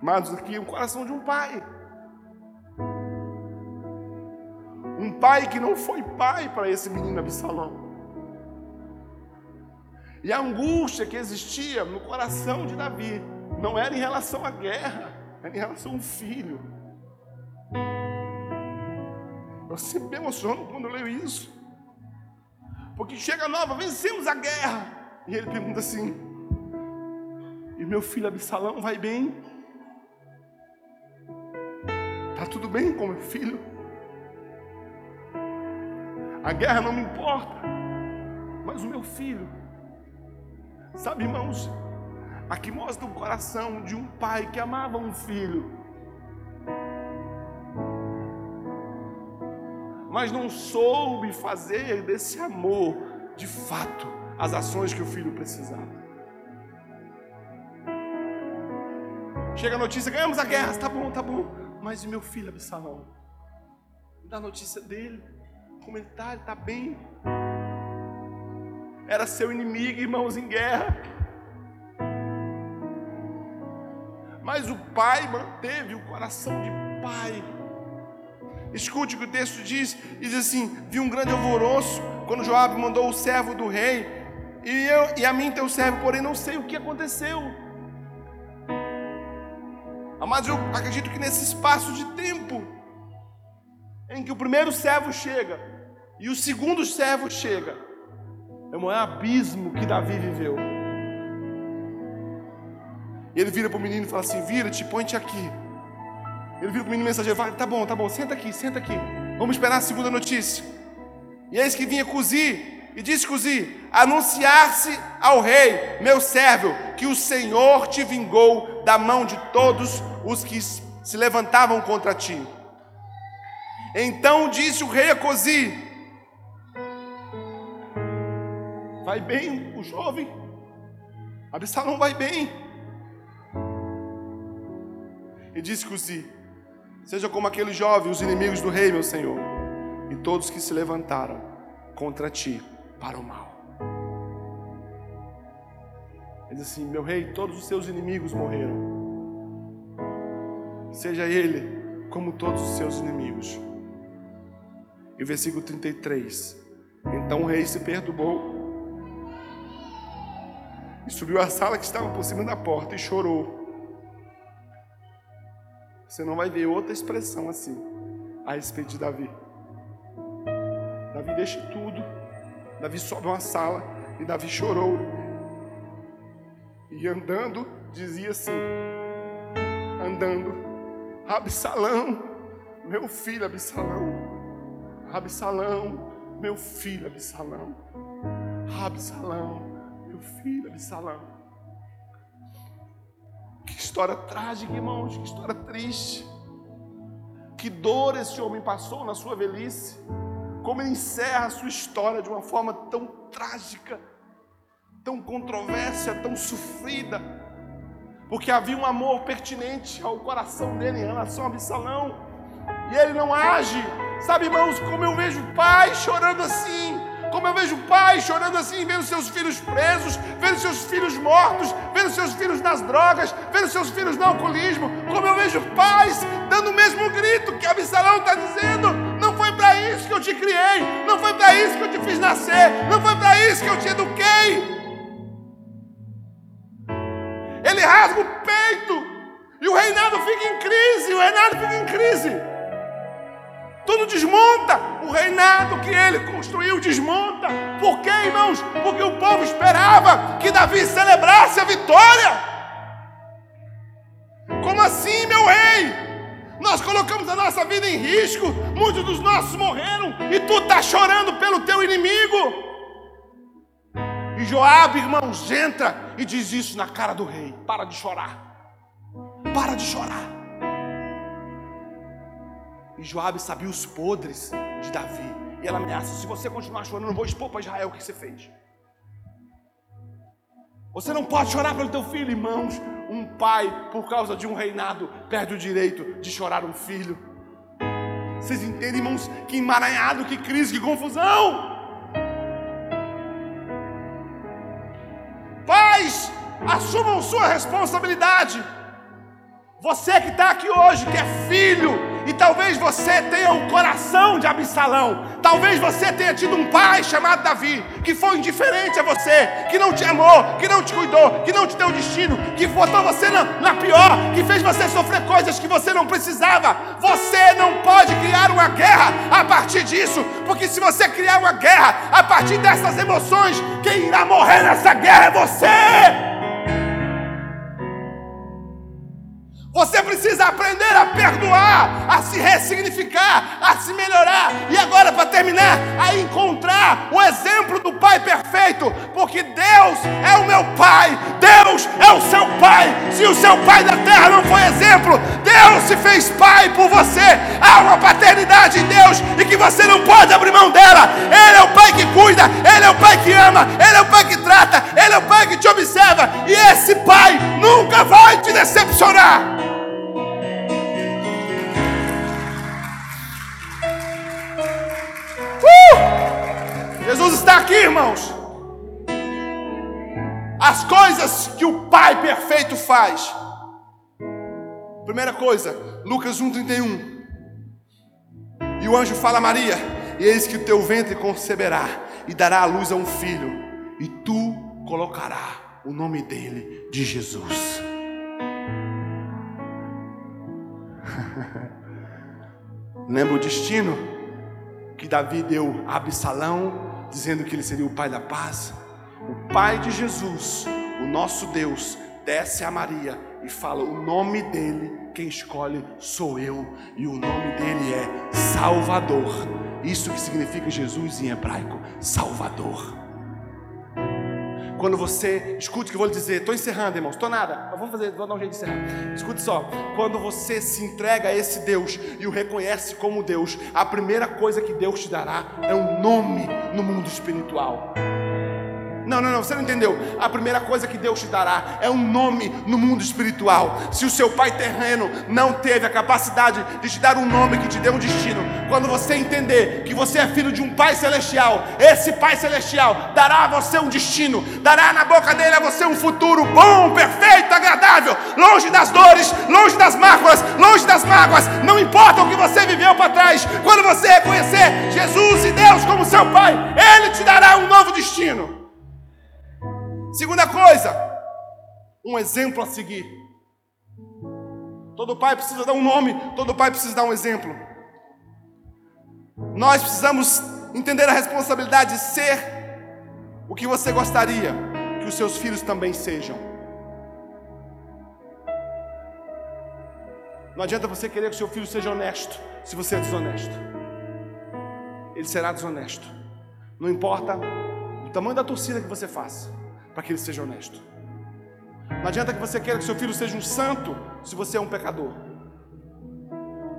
Amados, aqui é o coração de um pai. Um pai que não foi pai para esse menino Absalão. E a angústia que existia no coração de Davi não era em relação à guerra, era em relação ao filho. Eu sempre me emociono quando leio isso. Porque chega nova, vencemos a guerra. E ele pergunta assim: E meu filho Absalão vai bem? Está tudo bem com meu filho? A guerra não me importa, mas o meu filho. Sabe, irmãos, aqui mostra o coração de um pai que amava um filho, mas não soube fazer desse amor, de fato, as ações que o filho precisava. Chega a notícia, ganhamos a guerra, tá bom, tá bom, mas e meu filho Absalão? Dá notícia dele como ele está, ele está bem. Era seu inimigo, irmãos, em guerra. Mas o pai manteve o coração de pai. Escute o que o texto diz, diz assim: vi um grande alvoroço quando Joabe mandou o servo do rei, e eu e a mim teu servo, porém não sei o que aconteceu. Mas eu acredito que nesse espaço de tempo em que o primeiro servo chega, e o segundo servo chega. É o maior abismo que Davi viveu. Ele vira para o menino e fala assim: Vira-te, põe-te aqui. Ele vira para o menino mensageiro e fala: Tá bom, tá bom, senta aqui, senta aqui. Vamos esperar a segunda notícia. E eis que vinha Cusi, e disse Cusi: Anunciar-se ao rei, meu servo, que o Senhor te vingou da mão de todos os que se levantavam contra ti. Então disse o rei a Cosi: Vai bem o jovem, Absalão vai bem. E disse Cosi: Seja como aquele jovem, os inimigos do rei, meu senhor, e todos que se levantaram contra ti para o mal. Ele diz assim: Meu rei, todos os seus inimigos morreram. Seja ele como todos os seus inimigos. E versículo 33. Então o rei se perturbou e subiu à sala que estava por cima da porta e chorou. Você não vai ver outra expressão assim a respeito de Davi. Davi deixa tudo. Davi sobe uma sala e Davi chorou. E andando, dizia assim: andando, Absalão, meu filho Absalão, Absalão, meu filho Absalão, Absalão, meu filho Absalão. Que história trágica, irmãos, que história triste. Que dor esse homem passou na sua velhice. Como ele encerra a sua história de uma forma tão trágica, tão controversa, tão sofrida. Porque havia um amor pertinente ao coração dele em relação a Absalão. E ele não age. Sabe, irmãos, como eu vejo pai chorando assim como eu vejo pais chorando assim, vendo seus filhos presos, vendo seus filhos mortos, vendo seus filhos nas drogas, vendo seus filhos no alcoolismo. Como eu vejo pais dando o mesmo grito que Absalão está dizendo: Não foi para isso que eu te criei, não foi para isso que eu te fiz nascer, não foi para isso que eu te eduquei. Ele rasga o peito e o reinado fica em crise, o reinado fica em crise tudo desmonta. O reinado que ele construiu desmonta. Por quê, irmãos? Porque o povo esperava que Davi celebrasse a vitória. Como assim, meu rei? Nós colocamos a nossa vida em risco, muitos dos nossos morreram, e tu está chorando pelo teu inimigo. E Joabe, irmãos, entra e diz isso na cara do rei: para de chorar, para de chorar. E Joabe sabia os podres de Davi. E ela ameaça: se você continuar chorando, eu não vou expor para Israel o que você fez. Você não pode chorar pelo teu filho, irmãos. Um pai, por causa de um reinado, perde o direito de chorar um filho. Vocês entendem, irmãos? Que emaranhado, que crise, que confusão. Pais, assumam sua responsabilidade. Você que está aqui hoje, que é filho, e talvez você tenha o coração de Absalão. Talvez você tenha tido um pai chamado Davi, que foi indiferente a você, que não te amou, que não te cuidou, que não te deu destino, que botou você na, na pior, que fez você sofrer coisas que você não precisava. Você não pode criar uma guerra a partir disso, porque se você criar uma guerra a partir dessas emoções, quem irá morrer nessa guerra é você. Você precisa aprender a perdoar, a se ressignificar, a se melhorar. E terminar, a encontrar o exemplo do Pai perfeito, porque Deus é o meu Pai, Deus é o seu Pai. Se o seu Pai da terra não foi exemplo, Deus se fez Pai por você. Há uma paternidade em Deus e que você não pode abrir mão dela. Ele é o Pai que cuida, Ele é o Pai que ama, Ele é o Pai que trata, Ele é o Pai que te observa. E esse Pai nunca vai te decepcionar. Jesus está aqui, irmãos. As coisas que o Pai perfeito faz. Primeira coisa, Lucas 1,31. E o anjo fala a Maria: E eis que o teu ventre conceberá, e dará à luz a um filho, e tu colocará o nome dele de Jesus. <laughs> Lembra o destino que Davi deu a Absalão dizendo que ele seria o pai da paz. O pai de Jesus, o nosso Deus, desce a Maria e fala: O nome dele, quem escolhe sou eu, e o nome dele é Salvador. Isso que significa Jesus em hebraico: Salvador. Quando você, escute o que eu vou lhe dizer, estou encerrando, irmãos, estou nada, mas fazer, vou dar um jeito de encerrar. Escute só, quando você se entrega a esse Deus e o reconhece como Deus, a primeira coisa que Deus te dará é um nome no mundo espiritual. Não, não, não, você não entendeu. A primeira coisa que Deus te dará é um nome no mundo espiritual. Se o seu pai terreno não teve a capacidade de te dar um nome que te dê um destino, quando você entender que você é filho de um pai celestial, esse pai celestial dará a você um destino, dará na boca dele a você um futuro bom, perfeito, agradável, longe das dores, longe das mágoas, longe das mágoas. Não importa o que você viveu para trás, quando você reconhecer Jesus e Deus como seu pai, ele te dará um novo destino. Segunda coisa, um exemplo a seguir. Todo pai precisa dar um nome, todo pai precisa dar um exemplo. Nós precisamos entender a responsabilidade de ser o que você gostaria que os seus filhos também sejam. Não adianta você querer que seu filho seja honesto se você é desonesto. Ele será desonesto. Não importa o tamanho da torcida que você faça para que ele seja honesto. Não adianta que você queira que seu filho seja um santo se você é um pecador.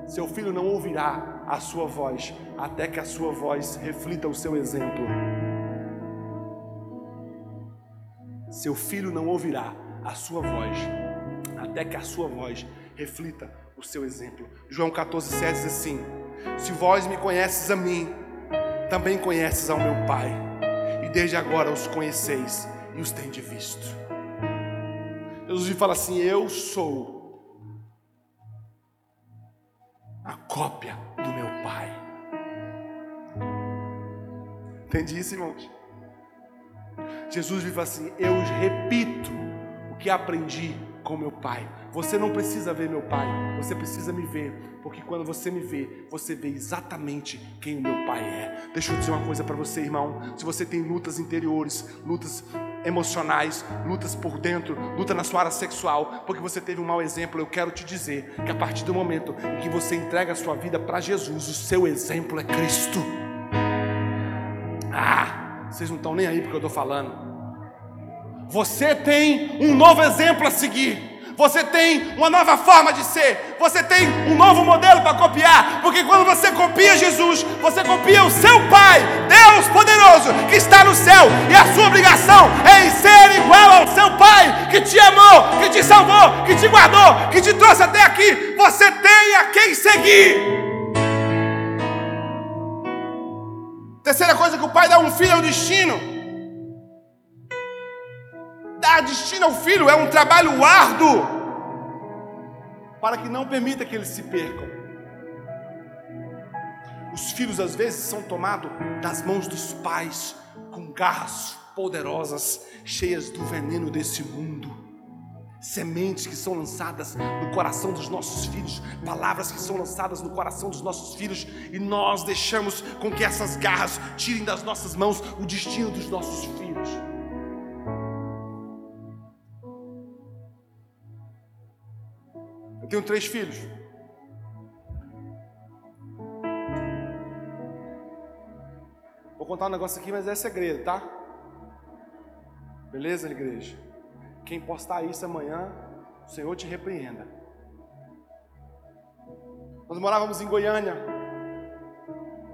Seu filho não ouvirá a sua voz até que a sua voz reflita o seu exemplo. Seu filho não ouvirá a sua voz até que a sua voz reflita o seu exemplo. João 14,7 diz assim: Se vós me conheces a mim, também conheces ao meu Pai, e desde agora os conheceis e os tem de visto. Jesus fala assim: Eu sou a cópia do meu Pai. Entende isso, irmãos? Jesus vive assim: Eu repito o que aprendi com meu Pai. Você não precisa ver meu Pai, você precisa me ver, porque quando você me vê, você vê exatamente quem o meu Pai é. Deixa eu dizer uma coisa para você, irmão. Se você tem lutas interiores, lutas emocionais, lutas por dentro, luta na sua área sexual, porque você teve um mau exemplo, eu quero te dizer que a partir do momento em que você entrega a sua vida para Jesus, o seu exemplo é Cristo. Ah, vocês não estão nem aí porque eu estou falando. Você tem um novo exemplo a seguir. Você tem uma nova forma de ser. Você tem um novo modelo para copiar. Porque quando você copia Jesus, você copia o seu Pai, Deus poderoso, que está no céu. E a sua obrigação é em ser igual ao seu Pai, que te amou, que te salvou, que te guardou, que te trouxe até aqui. Você tem a quem seguir. Terceira coisa que o pai dá um filho é o destino dar destino ao filho é um trabalho árduo para que não permita que eles se percam. Os filhos às vezes são tomados das mãos dos pais com garras poderosas, cheias do veneno desse mundo. Sementes que são lançadas no coração dos nossos filhos, palavras que são lançadas no coração dos nossos filhos, e nós deixamos com que essas garras tirem das nossas mãos o destino dos nossos filhos. Tenho três filhos. Vou contar um negócio aqui, mas é segredo, tá? Beleza, igreja? Quem postar isso amanhã, o Senhor te repreenda. Nós morávamos em Goiânia.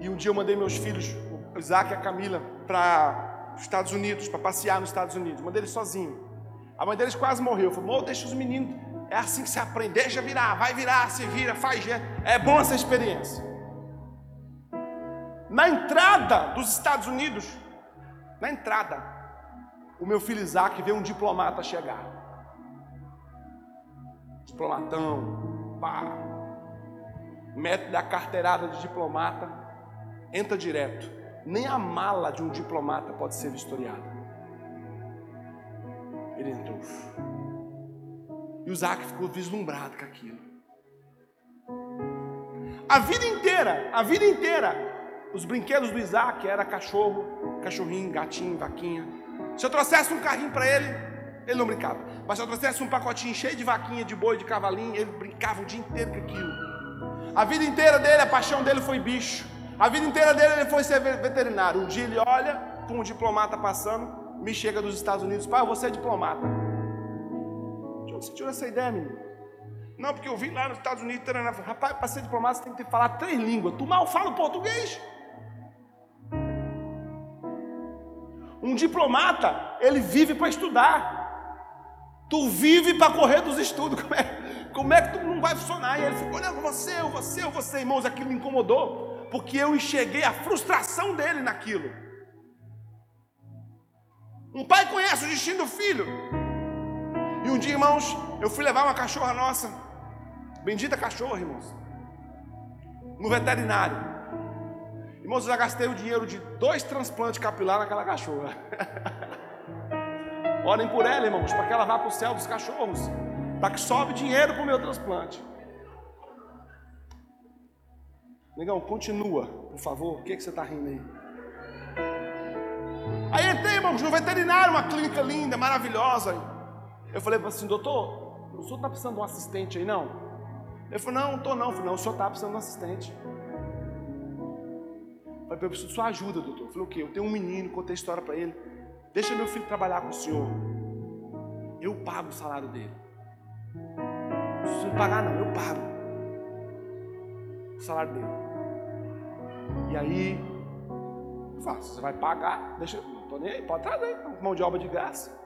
E um dia eu mandei meus filhos, o Isaac e a Camila, para os Estados Unidos, para passear nos Estados Unidos. Mandei eles sozinho. A mãe deles quase morreu. Falou, deixa os meninos é assim que se aprende. Deixa virar, vai virar, se vira, faz. É bom essa experiência. Na entrada dos Estados Unidos, na entrada, o meu filho Isaac vê um diplomata chegar. Diplomatão, pá. Mete da carteirada de diplomata, entra direto. Nem a mala de um diplomata pode ser vistoriada. Ele entrou. E o Isaac ficou vislumbrado com aquilo. A vida inteira, a vida inteira, os brinquedos do Isaac era cachorro, cachorrinho, gatinho, vaquinha. Se eu trouxesse um carrinho para ele, ele não brincava. Mas se eu trouxesse um pacotinho cheio de vaquinha, de boi, de cavalinho, ele brincava o dia inteiro com aquilo. A vida inteira dele, a paixão dele foi bicho. A vida inteira dele ele foi ser veterinário. Um dia ele olha com um diplomata passando, me chega dos Estados Unidos, pai, você é diplomata. De onde você tirou essa ideia, menino? Não, porque eu vim lá nos Estados Unidos, tarana. rapaz, para ser diplomata você tem que falar três línguas. Tu mal fala português. Um diplomata, ele vive para estudar. Tu vive para correr dos estudos. <laughs> Como é, como é que tu não vai funcionar? E ele ficou olhando, você, você, você, irmãos, aquilo me incomodou, porque eu enxerguei a frustração dele naquilo. Um pai conhece o destino do filho. E um dia, irmãos, eu fui levar uma cachorra nossa, bendita cachorra, irmãos, no veterinário. Irmãos, eu já gastei o dinheiro de dois transplantes capilar naquela cachorra. <laughs> Orem por ela, irmãos, para que ela vá para o céu dos cachorros, para que sobe dinheiro para o meu transplante. Negão, continua, por favor. O que, que você está rindo aí? Aí entrei, irmãos, no veterinário, uma clínica linda, maravilhosa. Eu falei assim, doutor, o senhor está precisando de um assistente aí, não? Ele falou, não, não estou não. Eu falei, não, o senhor está precisando de um assistente. Eu falei, eu preciso de sua ajuda, doutor. Eu falei, o quê? Eu tenho um menino, contei a história para ele. Deixa meu filho trabalhar com o senhor. Eu pago o salário dele. Não preciso pagar, não, eu pago o salário dele. E aí, eu faço, você vai pagar, deixa, não estou nem aí, pode trazer, mão de obra de graça.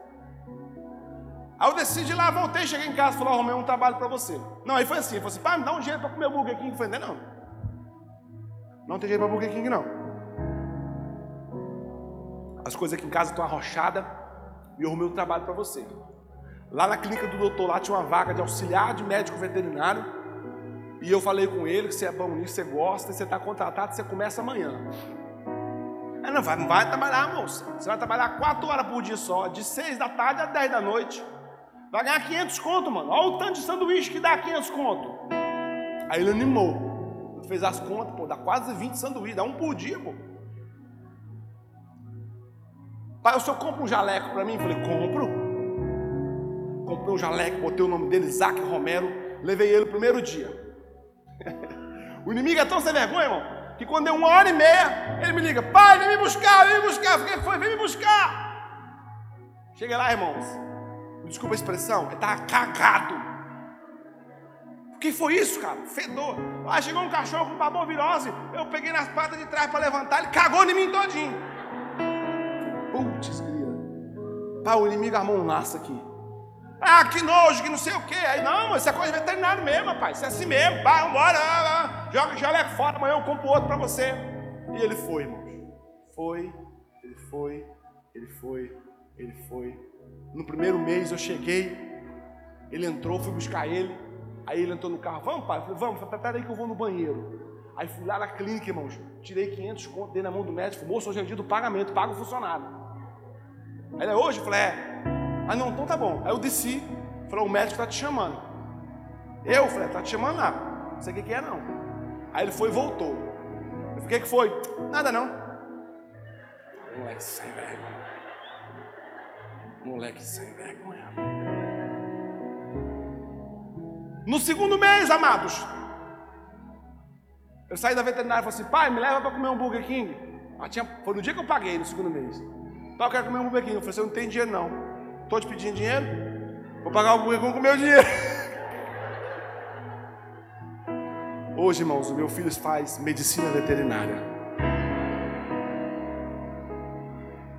Aí eu decidi lá, voltei, cheguei em casa, falei, arrumei um trabalho para você. Não, aí foi assim, ele falou assim, pai, me dá um dinheiro para comer Burger King. Eu falei, não, não tem dinheiro para Burger King não. As coisas aqui em casa estão arrochadas e eu arrumei um trabalho para você. Lá na clínica do doutor, lá tinha uma vaga de auxiliar de médico veterinário. E eu falei com ele que você é bom nisso, você gosta, você está contratado, você começa amanhã. Aí não vai, não vai trabalhar, moça. Você vai trabalhar quatro horas por dia só, de seis da tarde a dez da noite. Vai ganhar 500 conto, mano. Olha o tanto de sanduíche que dá 500 conto. Aí ele animou. Fez as contas, pô, dá quase 20 sanduíches, dá um por dia, pô. Pai, o senhor compra um jaleco para mim? Eu falei, compro. Comprei um jaleco, botei o nome dele, Isaac Romero. Levei ele o primeiro dia. <laughs> o inimigo é tão sem vergonha, irmão, que quando deu uma hora e meia, ele me liga, pai, vem me buscar, vem me buscar. Eu falei, foi, vem me buscar. Cheguei lá, irmãos. Desculpa a expressão, ele estava cagado. O que foi isso, cara? Fedor. Ah, chegou um cachorro com babovirose. Eu peguei nas patas de trás para levantar, ele cagou em mim todinho. Putz, Pá, o inimigo armou um laço aqui. Ah, que nojo, que não sei o quê. Aí, não, isso é coisa de veterinário mesmo, rapaz. Isso é assim mesmo. Vai, vambora. Joga o jaleco fora, amanhã eu compro outro para você. E ele foi, irmãos. Foi, ele foi, ele foi, ele foi. No primeiro mês eu cheguei, ele entrou, fui buscar ele. Aí ele entrou no carro, vamos, pai? Eu falei, vamos, peraí que eu vou no banheiro. Aí fui lá na clínica, irmãos, tirei 500 contos, dei na mão do médico, moço, hoje é dia do pagamento, paga o funcionário. Aí ele, é hoje? Eu falei, é. Ah, não, então tá bom. Aí eu desci, falei, o médico está te chamando. Eu falei, está te chamando lá. Não sei o que, que é, não. Aí ele foi e voltou. Eu falei, o que, que foi? Nada não. Moleque sem vergonha. Moleque sem vergonha. No segundo mês, amados, eu saí da veterinária e falei assim, pai, me leva para comer um Burger King. Ah, tinha, foi no dia que eu paguei, no segundo mês. Pai, eu quero comer um Burger King. Eu falei, você não tem dinheiro não. Estou te pedindo dinheiro? Vou pagar o Burger King com o meu dinheiro. <laughs> Hoje, irmãos, o meu filho faz medicina veterinária.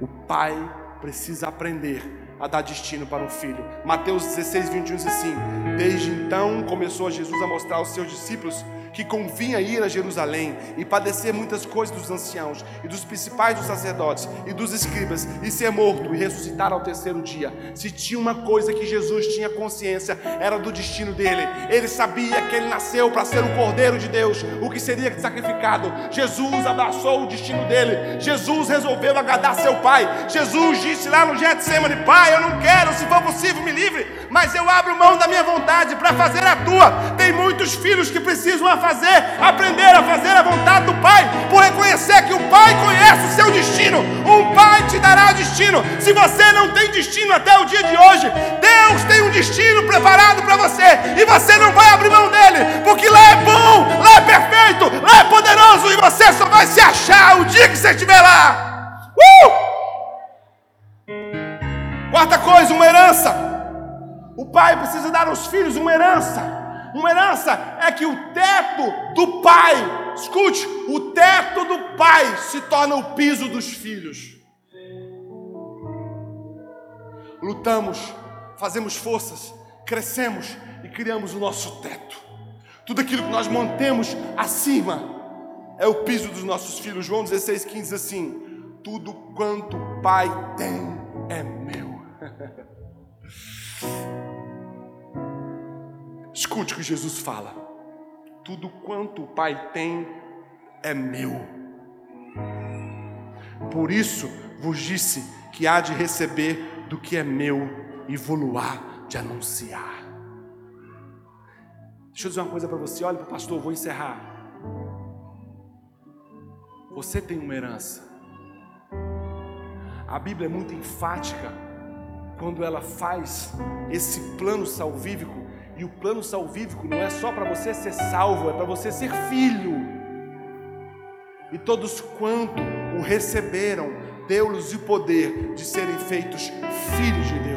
O pai precisa aprender a dar destino para um filho. Mateus 16, 21 diz assim: Desde então começou Jesus a mostrar aos seus discípulos que convinha ir a Jerusalém e padecer muitas coisas dos anciãos e dos principais dos sacerdotes e dos escribas e ser morto e ressuscitar ao terceiro dia. Se tinha uma coisa que Jesus tinha consciência, era do destino dele. Ele sabia que ele nasceu para ser o Cordeiro de Deus, o que seria sacrificado. Jesus abraçou o destino dele. Jesus resolveu agradar seu pai. Jesus disse lá no Getsemane: Pai, eu não quero, se for possível, me livre, mas eu abro mão da minha vontade para fazer a tua. Tem muitos filhos que precisam fazer, aprender a fazer a vontade do Pai, por reconhecer que o Pai conhece o seu destino. Um Pai te dará destino. Se você não tem destino até o dia de hoje, Deus tem um destino preparado para você e você não vai abrir mão dele, porque lá é bom, lá é perfeito, lá é poderoso e você só vai se achar o dia que você estiver lá. Uh! Quarta coisa, uma herança. O pai precisa dar aos filhos uma herança. Uma herança é que o teto do pai, escute, o teto do pai se torna o piso dos filhos. Lutamos, fazemos forças, crescemos e criamos o nosso teto. Tudo aquilo que nós mantemos acima é o piso dos nossos filhos. João 16, 15 diz assim: Tudo quanto o Pai tem é meu. <laughs> Escute o que Jesus fala. Tudo quanto o Pai tem é meu. Por isso vos disse que há de receber do que é meu e vou há de anunciar. Deixa eu dizer uma coisa para você, olha para o pastor, vou encerrar. Você tem uma herança. A Bíblia é muito enfática quando ela faz esse plano salvífico. E o plano salvífico não é só para você ser salvo, é para você ser filho. E todos quanto o receberam, deu-lhes o poder de serem feitos filhos de Deus.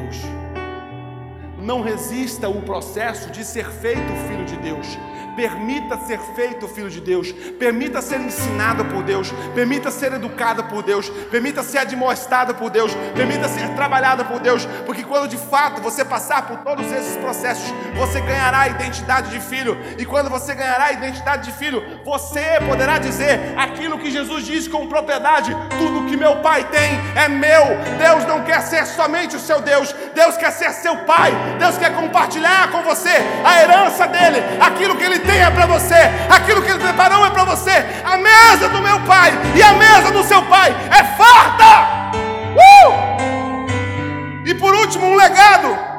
Não resista o processo de ser feito filho de Deus. Permita ser feito filho de Deus, permita ser ensinado por Deus, permita ser educado por Deus, permita ser admoestado por Deus, permita ser trabalhado por Deus, porque quando de fato você passar por todos esses processos, você ganhará a identidade de filho, e quando você ganhará a identidade de filho, você poderá dizer aquilo que Jesus disse com propriedade: tudo que meu pai tem é meu. Deus não quer ser somente o seu Deus, Deus quer ser seu pai, Deus quer compartilhar com você a herança dele, aquilo que ele tem é para você, aquilo que Ele preparou é para você. A mesa do meu pai e a mesa do seu pai é farta. Uh! E por último, um legado.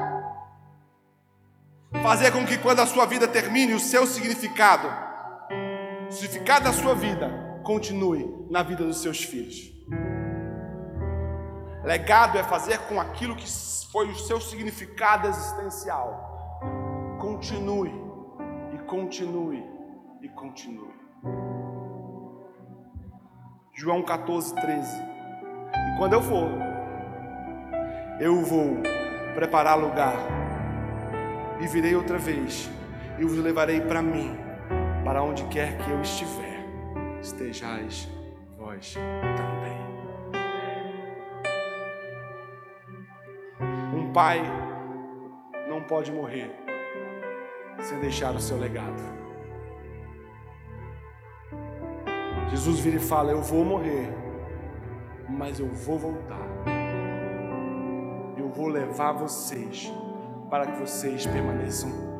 Fazer com que quando a sua vida termine, o seu significado, o significado da sua vida, continue na vida dos seus filhos. Legado é fazer com aquilo que foi o seu significado existencial. Continue continue e continue. João 14, 13. E quando eu for, eu vou preparar lugar e virei outra vez e vos levarei para mim, para onde quer que eu estiver, estejais vós também. Pai não pode morrer sem deixar o seu legado. Jesus vira e fala: Eu vou morrer, mas eu vou voltar. Eu vou levar vocês para que vocês permaneçam